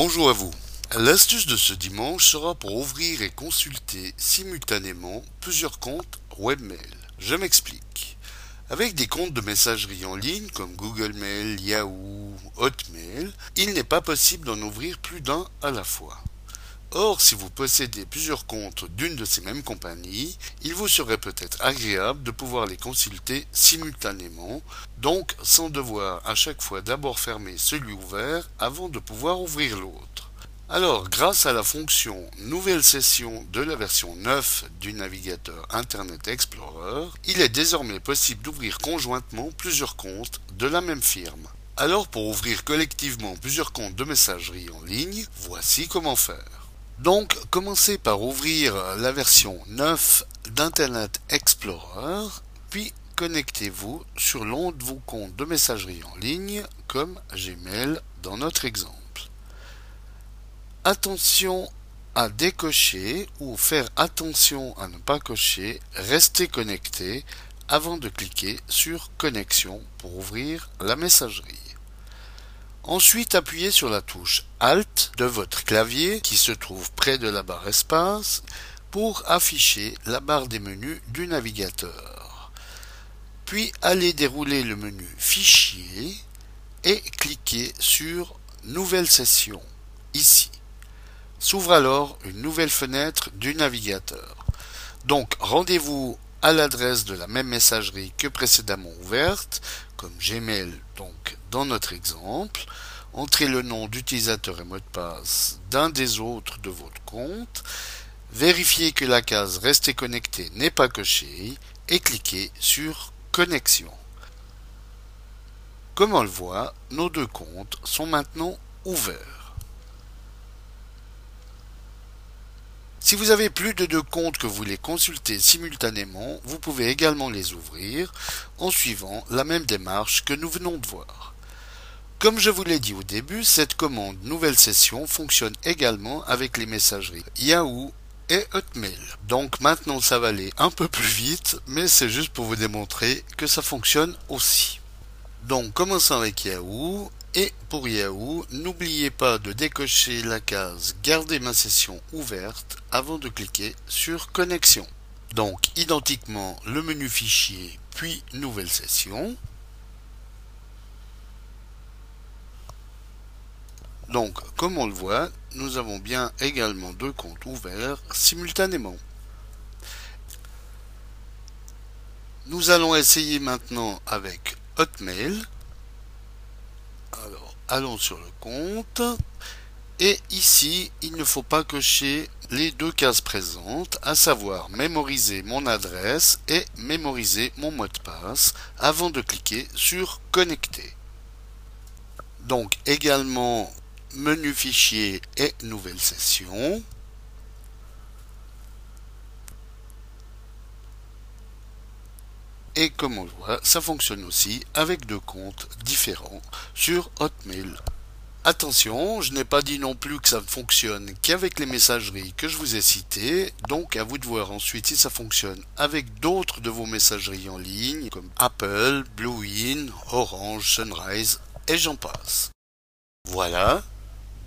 Bonjour à vous. L'astuce de ce dimanche sera pour ouvrir et consulter simultanément plusieurs comptes webmail. Je m'explique. Avec des comptes de messagerie en ligne comme Google Mail, Yahoo, Hotmail, il n'est pas possible d'en ouvrir plus d'un à la fois. Or, si vous possédez plusieurs comptes d'une de ces mêmes compagnies, il vous serait peut-être agréable de pouvoir les consulter simultanément, donc sans devoir à chaque fois d'abord fermer celui ouvert avant de pouvoir ouvrir l'autre. Alors, grâce à la fonction Nouvelle session de la version 9 du navigateur Internet Explorer, il est désormais possible d'ouvrir conjointement plusieurs comptes de la même firme. Alors, pour ouvrir collectivement plusieurs comptes de messagerie en ligne, voici comment faire. Donc, commencez par ouvrir la version 9 d'Internet Explorer, puis connectez-vous sur l'un de vos comptes de messagerie en ligne, comme Gmail dans notre exemple. Attention à décocher ou faire attention à ne pas cocher, restez connecté avant de cliquer sur Connexion pour ouvrir la messagerie. Ensuite, appuyez sur la touche Alt de votre clavier qui se trouve près de la barre Espace pour afficher la barre des menus du navigateur. Puis allez dérouler le menu Fichier et cliquez sur Nouvelle session ici. S'ouvre alors une nouvelle fenêtre du navigateur. Donc rendez-vous à l'adresse de la même messagerie que précédemment ouverte, comme Gmail donc dans notre exemple, entrez le nom d'utilisateur et mot de passe d'un des autres de votre compte, vérifiez que la case Rester connecté n'est pas cochée et cliquez sur Connexion. Comme on le voit, nos deux comptes sont maintenant ouverts. Si vous avez plus de deux comptes que vous voulez consulter simultanément, vous pouvez également les ouvrir en suivant la même démarche que nous venons de voir. Comme je vous l'ai dit au début, cette commande nouvelle session fonctionne également avec les messageries Yahoo et Hotmail. Donc maintenant ça va aller un peu plus vite, mais c'est juste pour vous démontrer que ça fonctionne aussi. Donc commençons avec Yahoo. Et pour Yahoo, n'oubliez pas de décocher la case Garder ma session ouverte avant de cliquer sur Connexion. Donc identiquement le menu Fichier puis Nouvelle session. Donc comme on le voit, nous avons bien également deux comptes ouverts simultanément. Nous allons essayer maintenant avec Hotmail. Alors, allons sur le compte. Et ici, il ne faut pas cocher les deux cases présentes, à savoir mémoriser mon adresse et mémoriser mon mot de passe avant de cliquer sur connecter. Donc également menu fichier et nouvelle session. Et comme on voit, ça fonctionne aussi avec deux comptes différents sur Hotmail. Attention, je n'ai pas dit non plus que ça ne fonctionne qu'avec les messageries que je vous ai citées, donc à vous de voir ensuite si ça fonctionne avec d'autres de vos messageries en ligne, comme Apple, Bluein, Orange, Sunrise, et j'en passe. Voilà,